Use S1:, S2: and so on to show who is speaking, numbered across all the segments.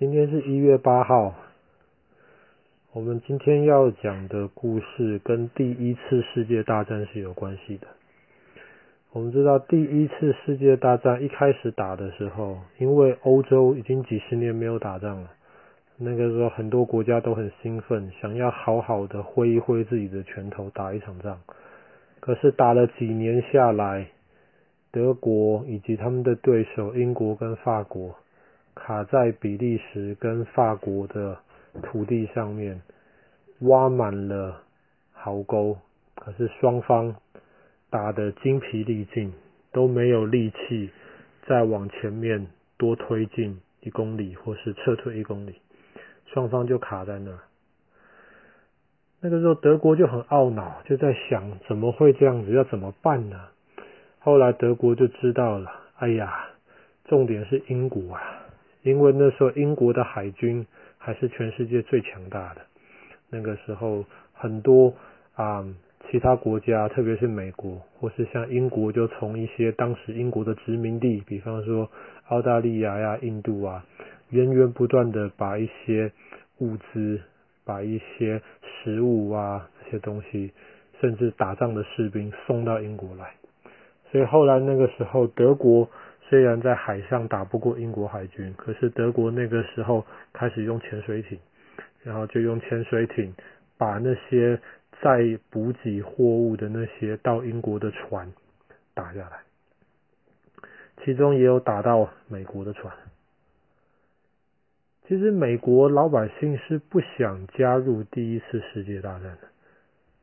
S1: 今天是一月八号，我们今天要讲的故事跟第一次世界大战是有关系的。我们知道第一次世界大战一开始打的时候，因为欧洲已经几十年没有打仗了，那个时候很多国家都很兴奋，想要好好的挥一挥自己的拳头打一场仗。可是打了几年下来，德国以及他们的对手英国跟法国。卡在比利时跟法国的土地上面，挖满了壕沟，可是双方打得精疲力尽，都没有力气再往前面多推进一公里或是撤退一公里，双方就卡在那。那个时候德国就很懊恼，就在想怎么会这样子，要怎么办呢？后来德国就知道了，哎呀，重点是英国啊。因为那时候英国的海军还是全世界最强大的，那个时候很多啊其他国家，特别是美国或是像英国，就从一些当时英国的殖民地，比方说澳大利亚呀、印度啊，源源不断的把一些物资、把一些食物啊这些东西，甚至打仗的士兵送到英国来，所以后来那个时候德国。虽然在海上打不过英国海军，可是德国那个时候开始用潜水艇，然后就用潜水艇把那些在补给货物的那些到英国的船打下来，其中也有打到美国的船。其实美国老百姓是不想加入第一次世界大战的，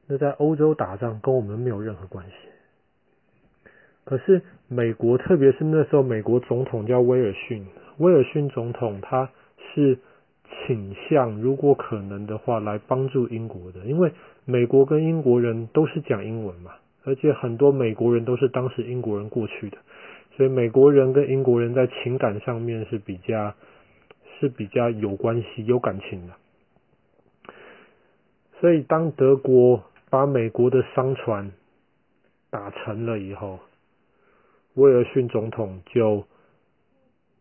S1: 那在欧洲打仗跟我们没有任何关系。可是美国，特别是那时候美国总统叫威尔逊，威尔逊总统他是倾向如果可能的话来帮助英国的，因为美国跟英国人都是讲英文嘛，而且很多美国人都是当时英国人过去的，所以美国人跟英国人在情感上面是比较是比较有关系、有感情的。所以当德国把美国的商船打沉了以后，威尔逊总统就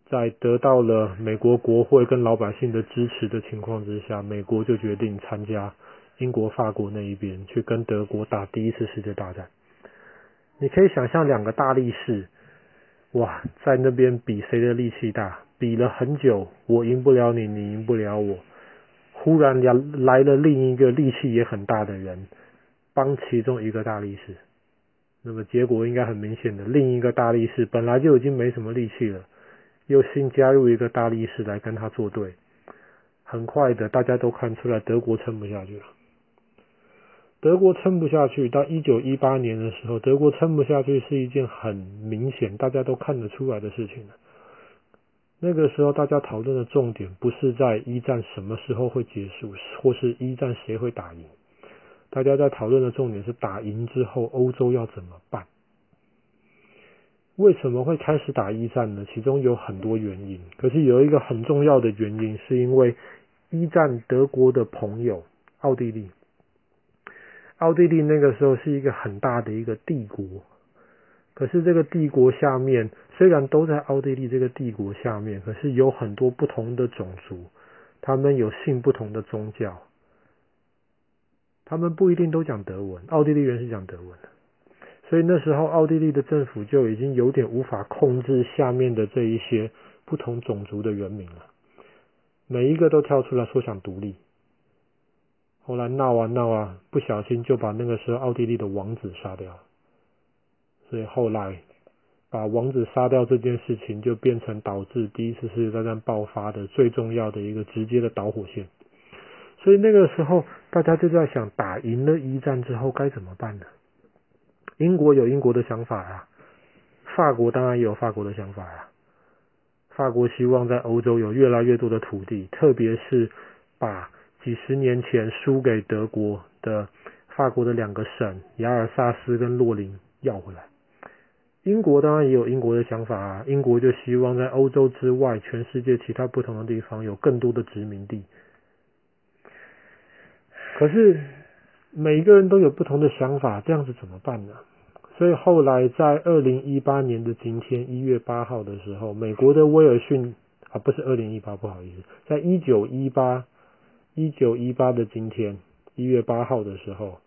S1: 在得到了美国国会跟老百姓的支持的情况之下，美国就决定参加英国、法国那一边去跟德国打第一次世界大战。你可以想象两个大力士，哇，在那边比谁的力气大，比了很久，我赢不了你，你赢不了我。忽然来来了另一个力气也很大的人，帮其中一个大力士。那么结果应该很明显的，另一个大力士本来就已经没什么力气了，又新加入一个大力士来跟他作对，很快的大家都看出来德国撑不下去了。德国撑不下去，到一九一八年的时候，德国撑不下去是一件很明显，大家都看得出来的事情。那个时候大家讨论的重点不是在一战什么时候会结束，或是一战谁会打赢。大家在讨论的重点是打赢之后欧洲要怎么办？为什么会开始打一战呢？其中有很多原因，可是有一个很重要的原因，是因为一战德国的朋友奥地利，奥地利那个时候是一个很大的一个帝国，可是这个帝国下面虽然都在奥地利这个帝国下面，可是有很多不同的种族，他们有信不同的宗教。他们不一定都讲德文，奥地利人是讲德文。的，所以那时候奥地利的政府就已经有点无法控制下面的这一些不同种族的人民了，每一个都跳出来说想独立，后来闹啊闹啊，不小心就把那个时候奥地利的王子杀掉，所以后来把王子杀掉这件事情就变成导致第一次世界大战爆发的最重要的一个直接的导火线。所以那个时候，大家就在想，打赢了一战之后该怎么办呢？英国有英国的想法啊，法国当然也有法国的想法啊。法国希望在欧洲有越来越多的土地，特别是把几十年前输给德国的法国的两个省雅尔萨斯跟洛林要回来。英国当然也有英国的想法啊，英国就希望在欧洲之外，全世界其他不同的地方有更多的殖民地。可是每个人都有不同的想法，这样子怎么办呢？所以后来在二零一八年的今天一月八号的时候，美国的威尔逊啊，不是二零一八，不好意思，在一九一八一九一八的今天一月八号的时候，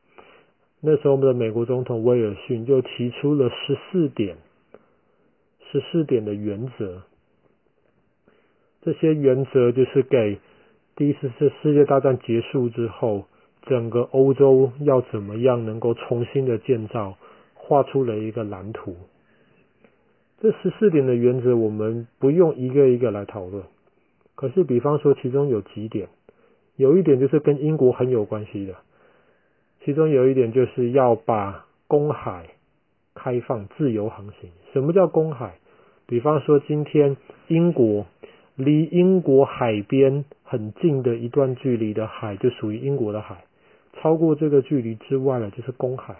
S1: 那时候我们的美国总统威尔逊就提出了十四点十四点的原则，这些原则就是给第一次世界大战结束之后，整个欧洲要怎么样能够重新的建造，画出了一个蓝图。这十四点的原则，我们不用一个一个来讨论。可是，比方说，其中有几点，有一点就是跟英国很有关系的。其中有一点就是要把公海开放、自由航行。什么叫公海？比方说，今天英国离英国海边很近的一段距离的海，就属于英国的海。超过这个距离之外了，就是公海。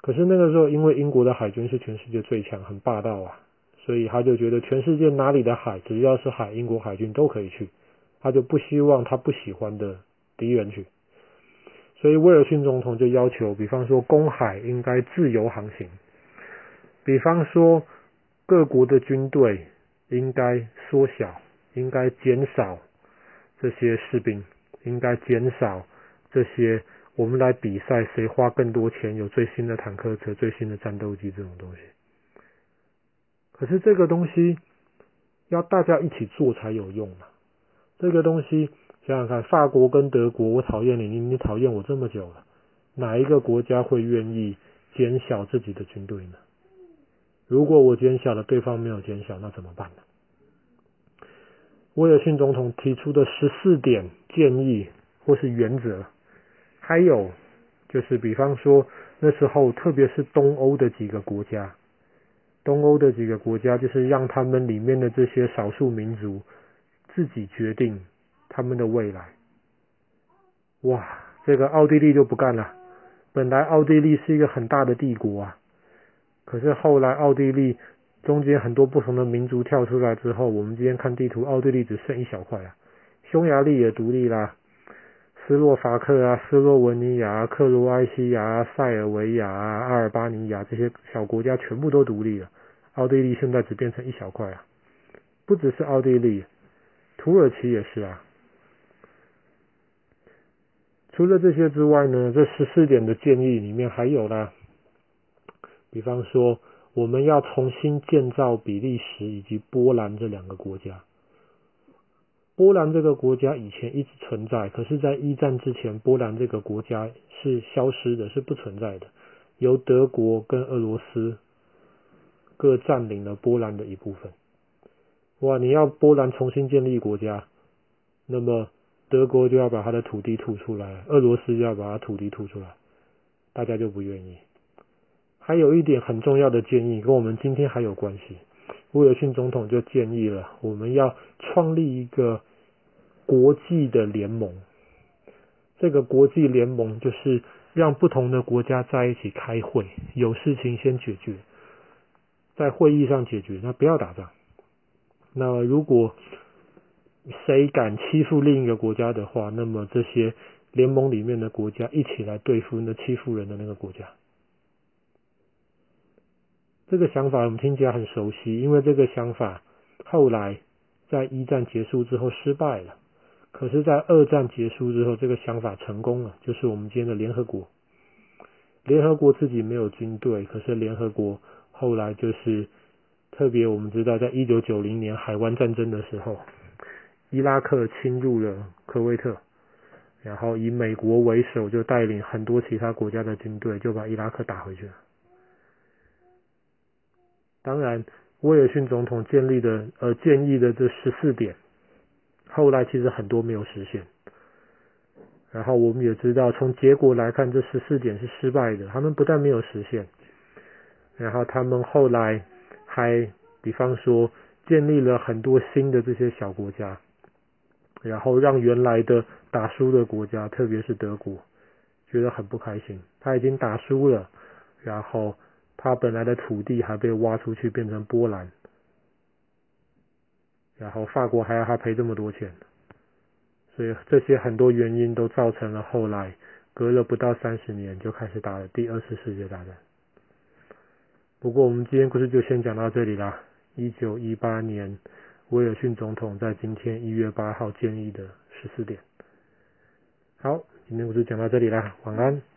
S1: 可是那个时候，因为英国的海军是全世界最强，很霸道啊，所以他就觉得全世界哪里的海，只要是海，英国海军都可以去，他就不希望他不喜欢的敌人去。所以威尔逊总统就要求，比方说公海应该自由航行，比方说各国的军队应该缩小，应该减少这些士兵，应该减少这些。我们来比赛，谁花更多钱，有最新的坦克车、最新的战斗机这种东西。可是这个东西要大家一起做才有用嘛。这个东西想想看，法国跟德国，我讨厌你，你你讨厌我这么久了，哪一个国家会愿意减小自己的军队呢？如果我减小了，对方没有减小，那怎么办呢？威尔逊总统提出的十四点建议或是原则。还有就是，比方说那时候，特别是东欧的几个国家，东欧的几个国家，就是让他们里面的这些少数民族自己决定他们的未来。哇，这个奥地利就不干了。本来奥地利是一个很大的帝国啊，可是后来奥地利中间很多不同的民族跳出来之后，我们今天看地图，奥地利只剩一小块啊。匈牙利也独立啦。斯洛伐克啊，斯洛文尼亚、克罗埃西亚、塞尔维亚、阿尔巴尼亚这些小国家全部都独立了，奥地利现在只变成一小块啊！不只是奥地利，土耳其也是啊。除了这些之外呢，这十四点的建议里面还有啦，比方说我们要重新建造比利时以及波兰这两个国家。波兰这个国家以前一直存在，可是，在一战之前，波兰这个国家是消失的，是不存在的。由德国跟俄罗斯各占领了波兰的一部分。哇，你要波兰重新建立国家，那么德国就要把他的土地吐出来，俄罗斯就要把他土地吐出来，大家就不愿意。还有一点很重要的建议，跟我们今天还有关系。威尔逊总统就建议了，我们要创立一个国际的联盟。这个国际联盟就是让不同的国家在一起开会，有事情先解决，在会议上解决，那不要打仗。那如果谁敢欺负另一个国家的话，那么这些联盟里面的国家一起来对付那欺负人的那个国家。这个想法我们听起来很熟悉，因为这个想法后来在一战结束之后失败了，可是，在二战结束之后，这个想法成功了，就是我们今天的联合国。联合国自己没有军队，可是联合国后来就是特别我们知道，在一九九零年海湾战争的时候，伊拉克侵入了科威特，然后以美国为首，就带领很多其他国家的军队，就把伊拉克打回去了。当然，威尔逊总统建立的呃建议的这十四点，后来其实很多没有实现。然后我们也知道，从结果来看，这十四点是失败的。他们不但没有实现，然后他们后来还，比方说建立了很多新的这些小国家，然后让原来的打输的国家，特别是德国，觉得很不开心。他已经打输了，然后。他本来的土地还被挖出去变成波兰，然后法国还要他赔这么多钱，所以这些很多原因都造成了后来隔了不到三十年就开始打了第二次世界大战。不过我们今天故事就先讲到这里啦。一九一八年，威尔逊总统在今天一月八号建议的十四点。好，今天故事讲到这里啦，晚安。